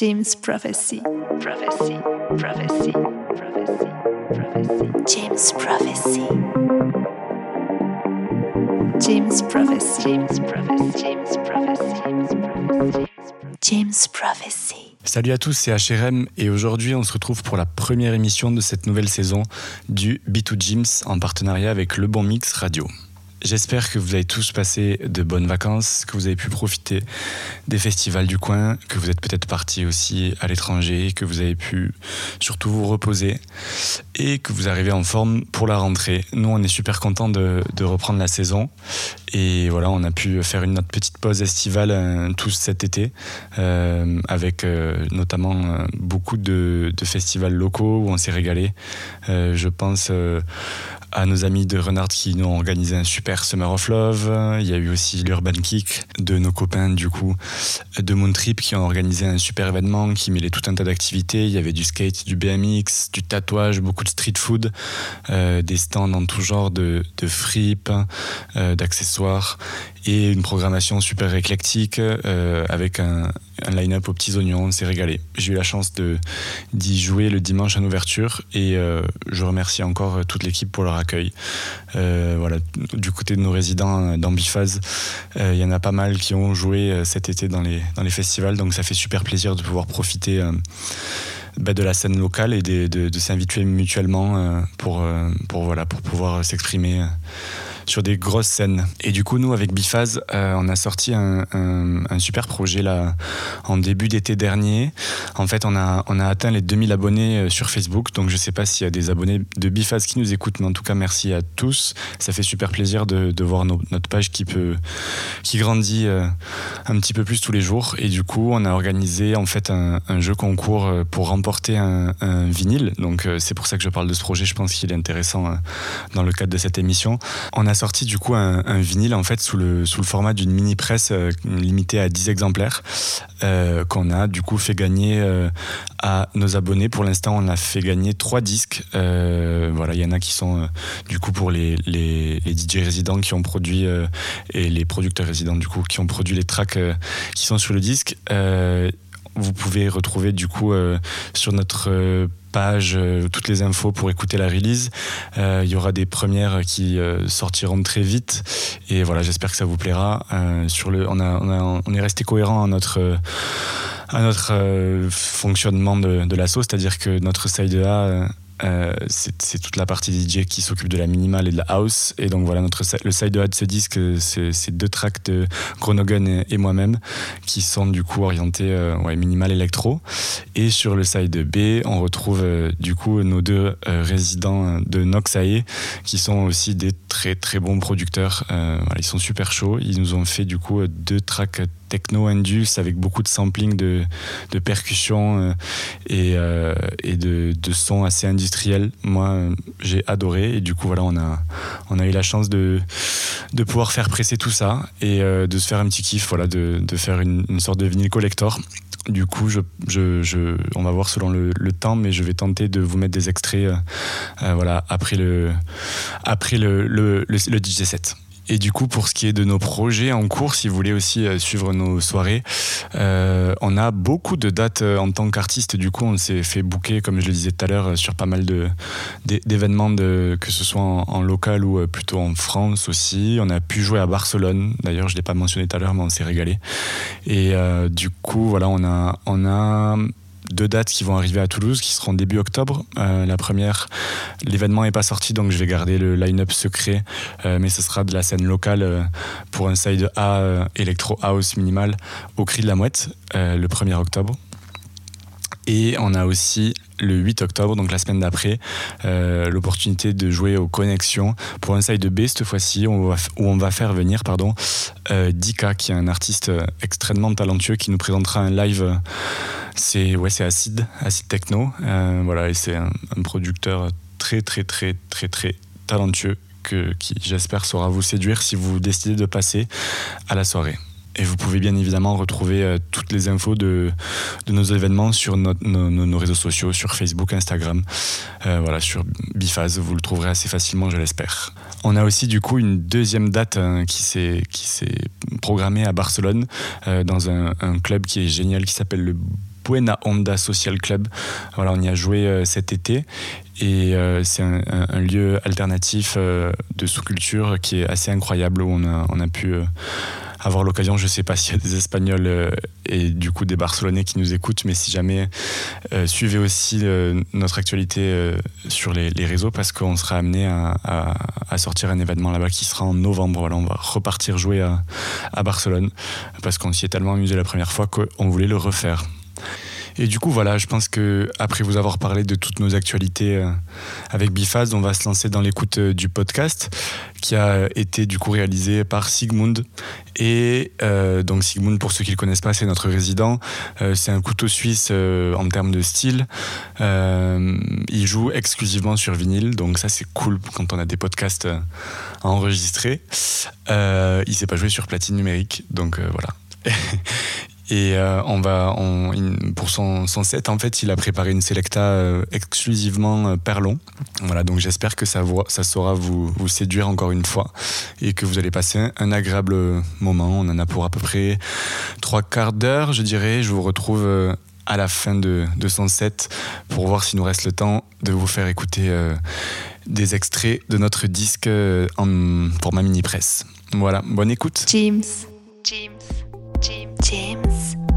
James Prophecy. Prophecy. Prophecy. Prophecy. Prophecy. James Prophecy. James Prophecy. James Prophecy. James Prophecy. James Prophecy. Salut à tous, c'est HRM et aujourd'hui on se retrouve pour la première émission de cette nouvelle saison du B2 James en partenariat avec Le Bon Mix Radio. J'espère que vous avez tous passé de bonnes vacances, que vous avez pu profiter des festivals du coin, que vous êtes peut-être partis aussi à l'étranger, que vous avez pu surtout vous reposer et que vous arrivez en forme pour la rentrée. Nous, on est super contents de, reprendre la saison et voilà, on a pu faire une notre petite pause estivale euh, tous cet été euh, avec euh, notamment beaucoup de, de, festivals locaux où on s'est régalé. Je pense à nos amis de Renard qui nous ont organisé un super Summer of Love. Il y a eu aussi l'Urban Kick de nos copains du coup de Moon Trip qui ont organisé un super événement qui mêlait tout un tas d'activités. Il y avait du skate, du BMX, du tatouage, beaucoup de street food, euh, des stands en tout genre de, de fripes, euh, d'accessoires et une programmation super éclectique euh, avec un, un line-up aux petits oignons. On s'est régalé. J'ai eu la chance d'y jouer le dimanche en ouverture et euh, je remercie encore toute l'équipe pour leur accueil. Euh, voilà, du côté de nos résidents dans Bifaz, il y en a pas mal qui ont joué cet été dans les, dans les festivals, donc ça fait super plaisir de pouvoir profiter. Bah, de la scène locale et de, de, de s'inviter mutuellement pour, pour, voilà, pour pouvoir s'exprimer sur des grosses scènes. Et du coup, nous, avec Bifaz, euh, on a sorti un, super projet là en début d'été dernier. En fait, on a, on a atteint les 2000 abonnés euh, sur Facebook. Donc, je sais pas s'il y a des abonnés de Bifaz qui nous écoutent, mais en tout cas, merci à tous. Ça fait super plaisir de, voir notre page qui peut, qui grandit euh, un petit peu plus tous les jours. Et du coup, on a organisé en fait un, jeu concours pour remporter un, un vinyle. Donc, c'est pour ça que je parle de ce projet. Je pense qu'il est intéressant dans le cadre de cette émission. On a sorti du coup un, vinyle en fait sous le, sous le format d'une mini presse euh, limitée à 10 exemplaires euh, qu'on a du coup fait gagner euh, à nos abonnés. Pour l'instant, on a fait gagner trois disques. Voilà, il y en a qui sont du coup pour les, les, les, DJ résidents qui ont produit et les producteurs résidents du coup qui ont produit les tracks qui sont sur le disque vous pouvez retrouver du coup euh, sur notre euh, page euh, toutes les infos pour écouter la release. Il y aura des premières qui sortiront très vite et voilà, j'espère que ça vous plaira. sur le, on, a, on, a, on, est resté cohérent à notre à notre fonctionnement de, de l'assaut, c'est-à-dire que notre side A euh, c'est toute la partie DJ qui s'occupe de la minimale et de la house. Et donc voilà, notre, le side A de ce disque, c'est deux tracks de Gronogun et, moi-même qui sont du coup orientés euh, minimal électro. Et sur le side B, on retrouve euh, du coup nos deux euh, résidents de Noxae qui sont aussi des très très bons producteurs. Euh, ils sont super chauds. Ils nous ont fait du coup deux tracks techno indus avec beaucoup de sampling de, de percussions euh, et, euh, et de, de sons assez industriels. Moi, j'ai adoré et du coup, voilà, on a, on a eu la chance de, de pouvoir faire presser tout ça et euh, de se faire un petit kiff, voilà, de, de faire une, sorte de vinyle collector. Du coup, on va voir selon le, temps, mais je vais tenter de vous mettre des extraits voilà, après le, après le, le, le DJ set. Et du coup, pour ce qui est de nos projets en cours, si vous voulez aussi euh, suivre nos soirées, euh, on a beaucoup de dates euh, en tant qu'artiste. Du coup, on s'est fait booker, comme je le disais tout à l'heure, sur pas mal d'événements, que ce soit en, local ou plutôt en France aussi. On a pu jouer à Barcelone. D'ailleurs, je ne l'ai pas mentionné tout à l'heure, mais on s'est régalé. Et du coup, voilà, on a, on a deux dates qui vont arriver à Toulouse, qui seront début octobre. Euh, la première, l'événement n'est pas sorti, donc je vais garder le line-up secret, euh, mais ce sera de la scène locale euh, pour un side A Electro House minimal au Cri de la Mouette, le 1er octobre. Et on a aussi le 8 octobre, donc la semaine d'après, euh, l'opportunité de jouer aux connexions pour un side B cette fois-ci, où, on va faire venir pardon, euh, Dika, qui est un artiste extrêmement talentueux, qui nous présentera un live. C'est ouais, c'est acide, techno. Euh, voilà, et c'est un, un, producteur très très très très très talentueux que, qui, j'espère, saura vous séduire si vous décidez de passer à la soirée. Et vous pouvez bien évidemment retrouver euh, toutes les infos de, de nos événements sur nos, réseaux sociaux, sur Facebook, Instagram, euh, voilà, sur Bifaz. Vous le trouverez assez facilement, je l'espère. On a aussi du coup une deuxième date hein, qui s'est programmée à Barcelone euh, dans un, un, club qui est génial qui s'appelle le Puena Honda Social Club. Voilà, on y a joué cet été et c'est un, lieu alternatif de sous-culture qui est assez incroyable où on a, pu avoir l'occasion, je ne sais pas s'il y a des Espagnols euh, et du coup des Barcelonais qui nous écoutent, mais si jamais, euh, suivez aussi euh, notre actualité sur les, réseaux parce qu'on sera amené à, sortir un événement là-bas qui sera en novembre. Voilà, on va repartir jouer à Barcelone parce qu'on s'y est tellement amusé la première fois qu'on voulait le refaire. Et du coup, voilà, je pense que après vous avoir parlé de toutes nos actualités euh, avec Bifaz, on va se lancer dans l'écoute euh, du podcast qui a été du coup réalisé par Sigmund. Et euh, donc Sigmund, pour ceux qui le connaissent pas, c'est notre résident. c'est un couteau suisse en termes de style. il joue exclusivement sur vinyle, donc ça c'est cool quand on a des podcasts à enregistrer. il sait pas jouer sur platine numérique, donc voilà. Et euh, on va, on, pour son, son, set, en fait, il a préparé une selecta euh, exclusivement euh, Perlon. Voilà, donc j'espère que ça, ça saura vous, vous, séduire encore une fois et que vous allez passer un, agréable moment. On en a pour à peu près trois quarts d'heure, je dirais. Je vous retrouve à la fin de, de, son set pour voir s'il nous reste le temps de vous faire écouter des extraits de notre disque en format mini-presse. Voilà, bonne écoute. James. James. James. James.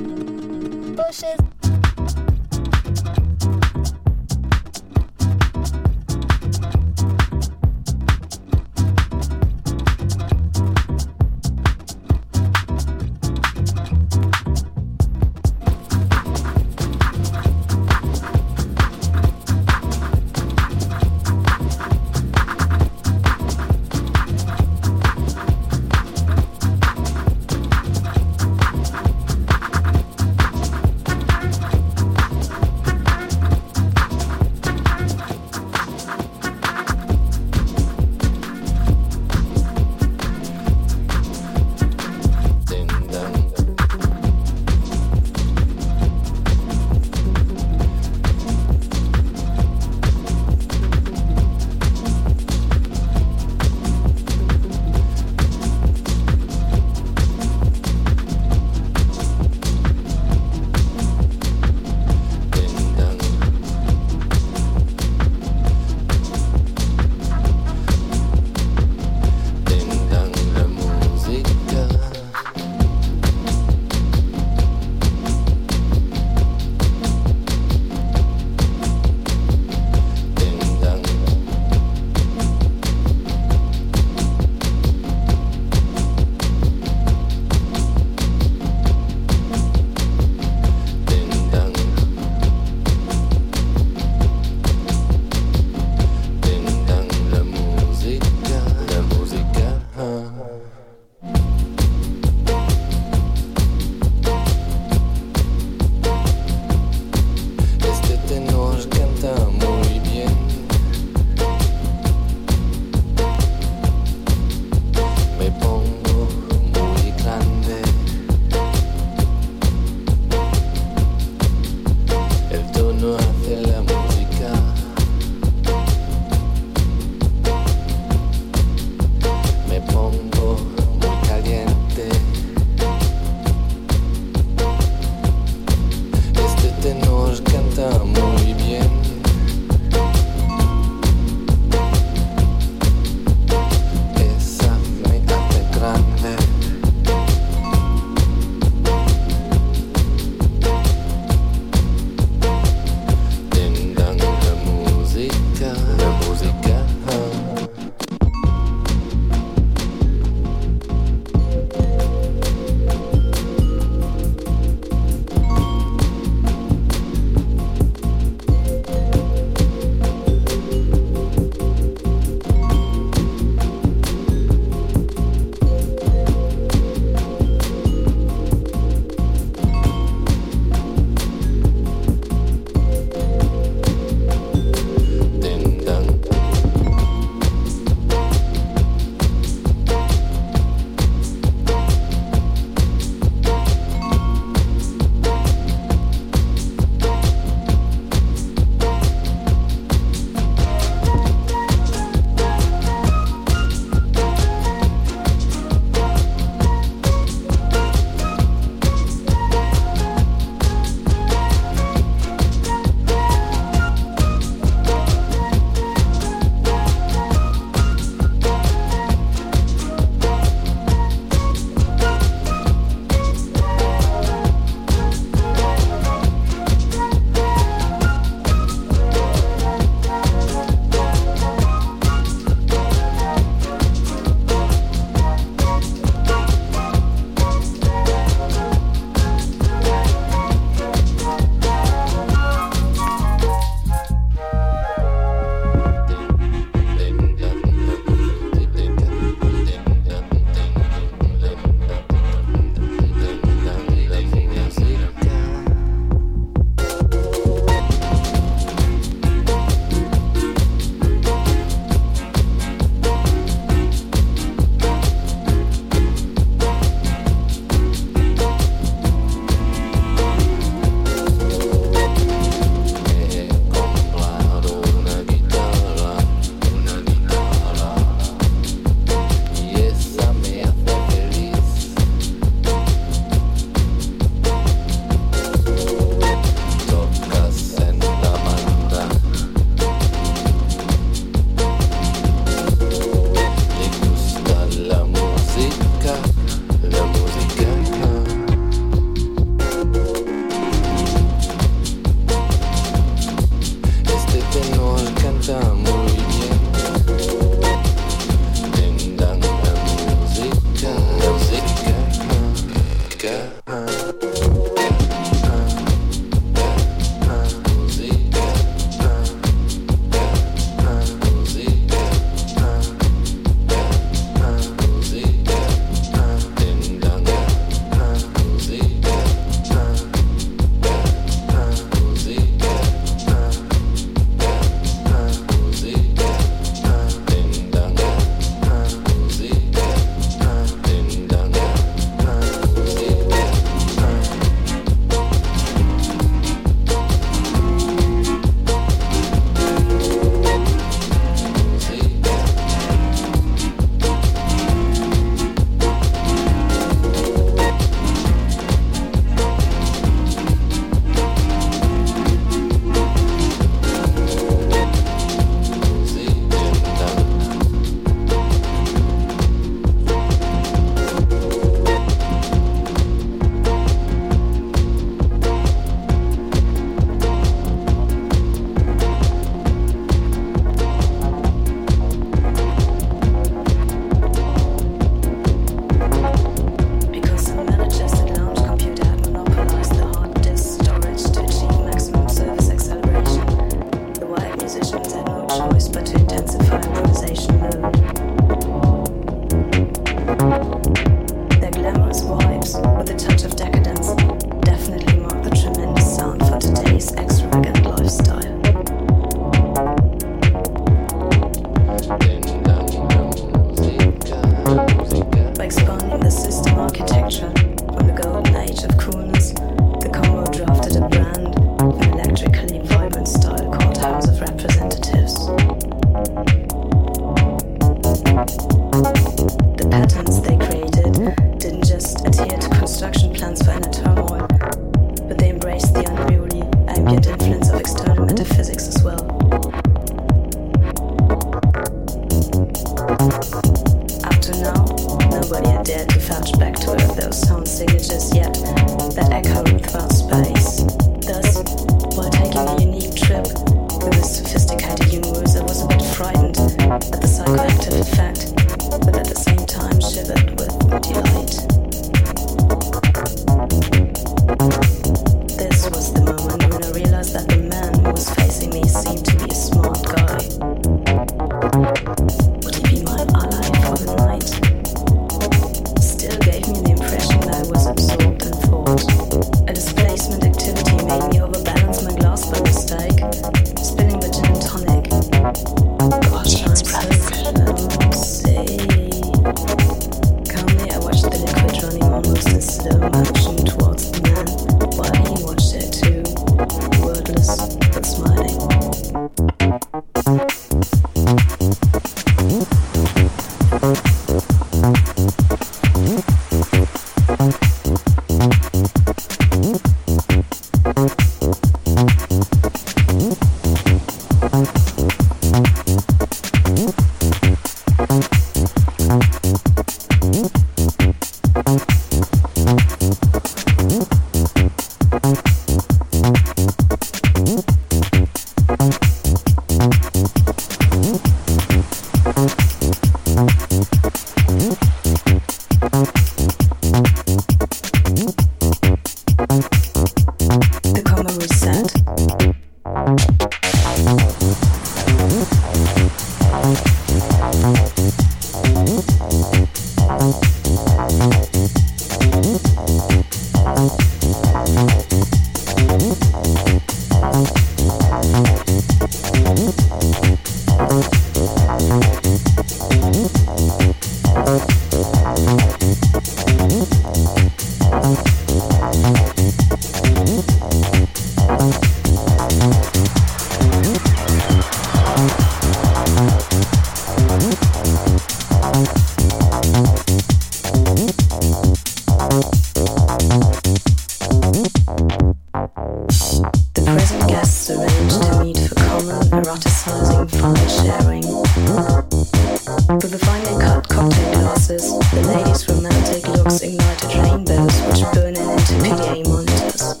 Montes.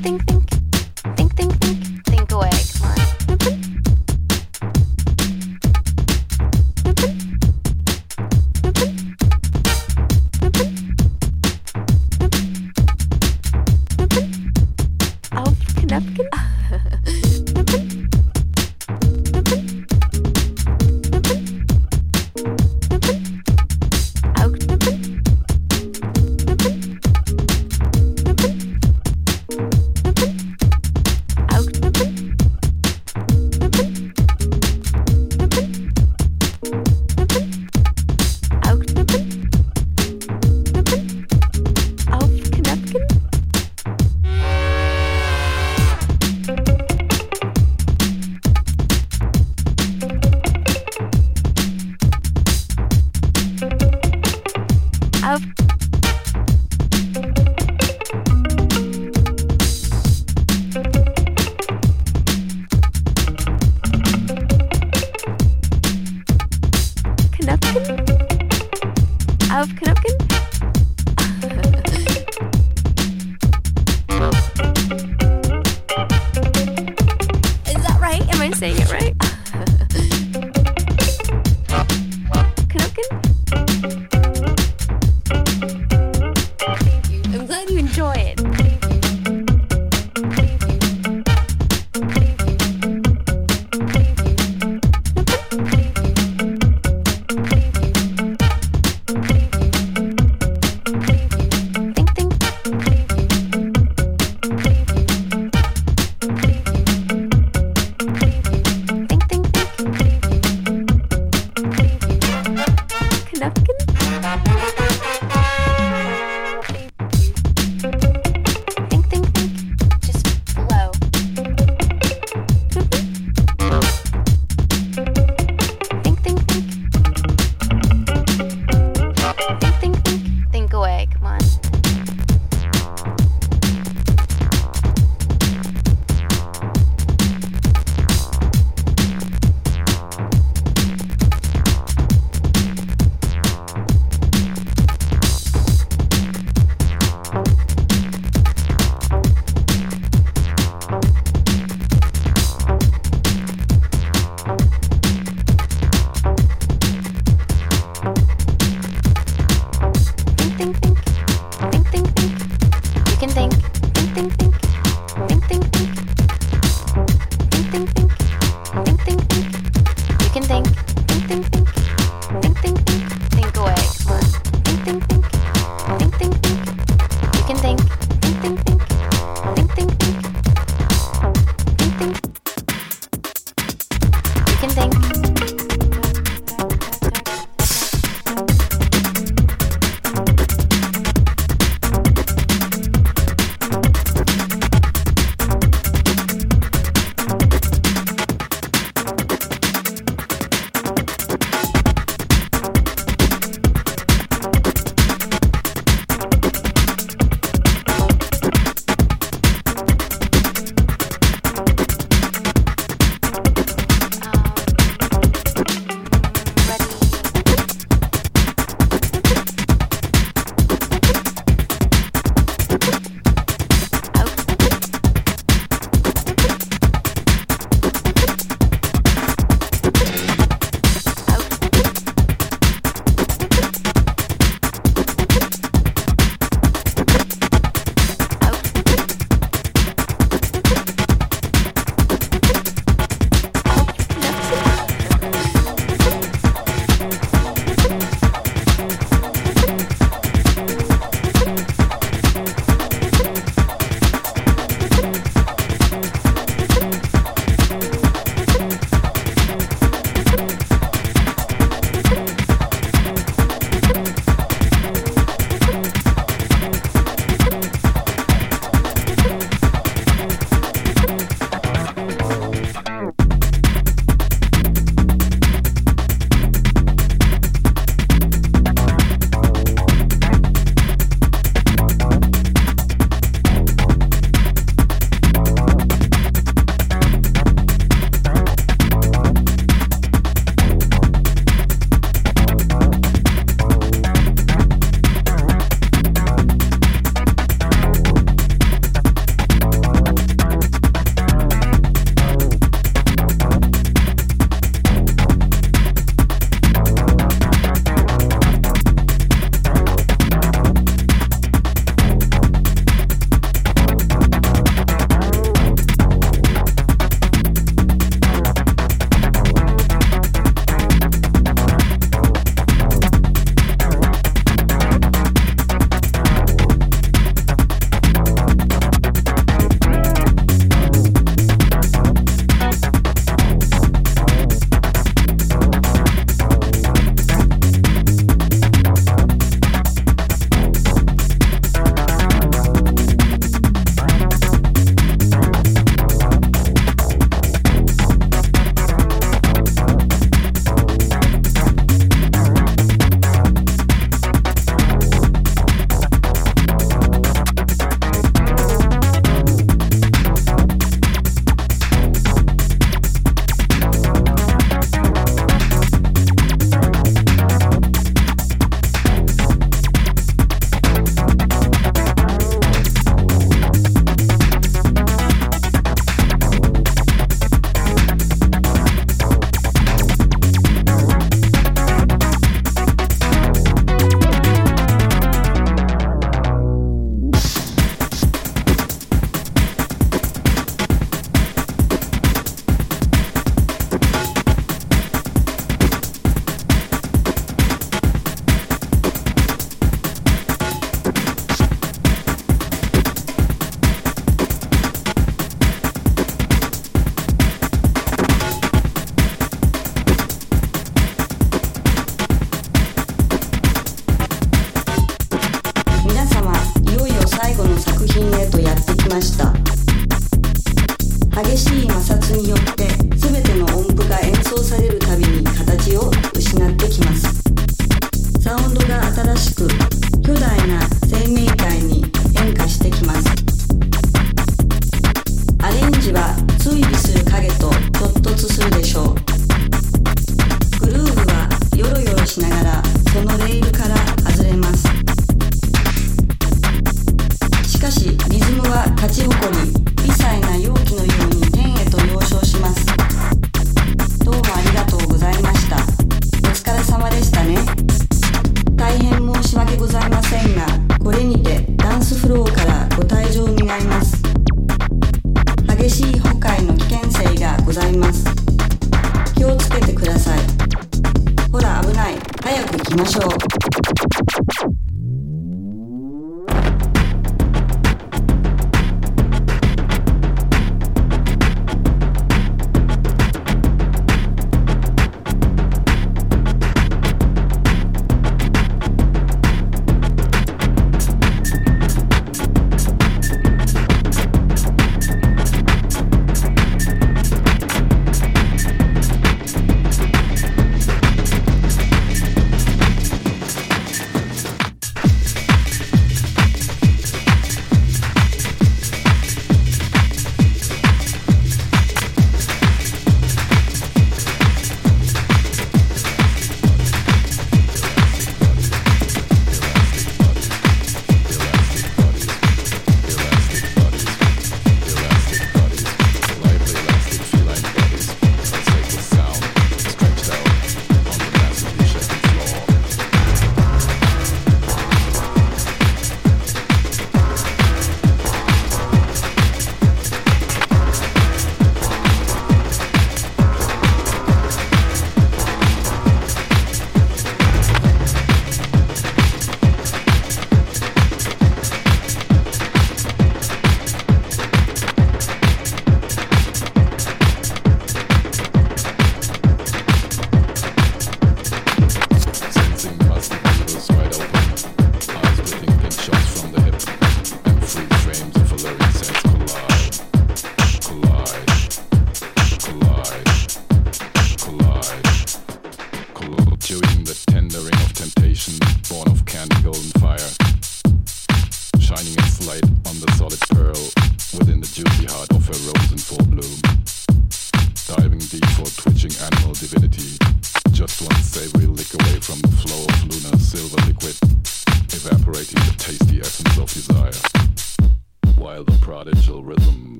think, think.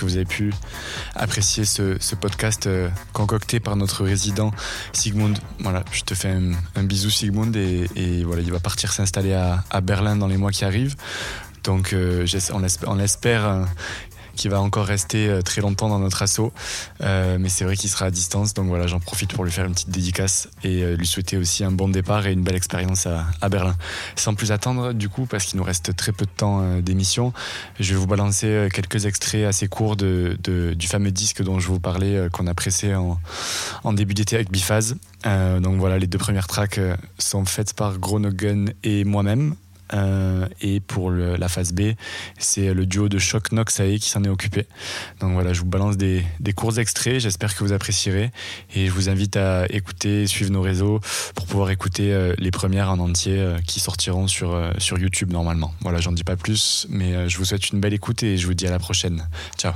Que vous avez pu apprécier ce, podcast euh, concocté par notre résident Sigmund. Voilà, je te fais un, bisou Sigmund et, voilà, il va partir s'installer à, Berlin dans les mois qui arrivent. Donc euh, on, espère, on espère qu'il va encore rester euh, très longtemps dans notre assaut. Euh, mais c'est vrai qu'il sera à distance. Donc voilà, j'en profite pour lui faire une petite dédicace et euh, lui souhaiter aussi un bon départ et une belle expérience à, Berlin. Sans plus attendre, du coup, parce qu'il nous reste très peu de temps d'émission, je vais vous balancer quelques extraits assez courts du fameux disque dont je vous parlais, qu'on a pressé en, début d'été avec Biphase. Donc voilà, les deux premières tracks sont faites par Gronogun et moi-même. Euh, et pour la phase B, c'est le duo de Choc Noxae qui s'en est occupé. Donc voilà, je vous balance des, des courts extraits, j'espère que vous apprécierez. Et je vous invite à écouter, suivre nos réseaux pour pouvoir écouter euh, les premières en entier euh, qui sortiront sur, sur YouTube normalement. Voilà, j'en dis pas plus, mais je vous souhaite une belle écoute et je vous dis à la prochaine. Ciao.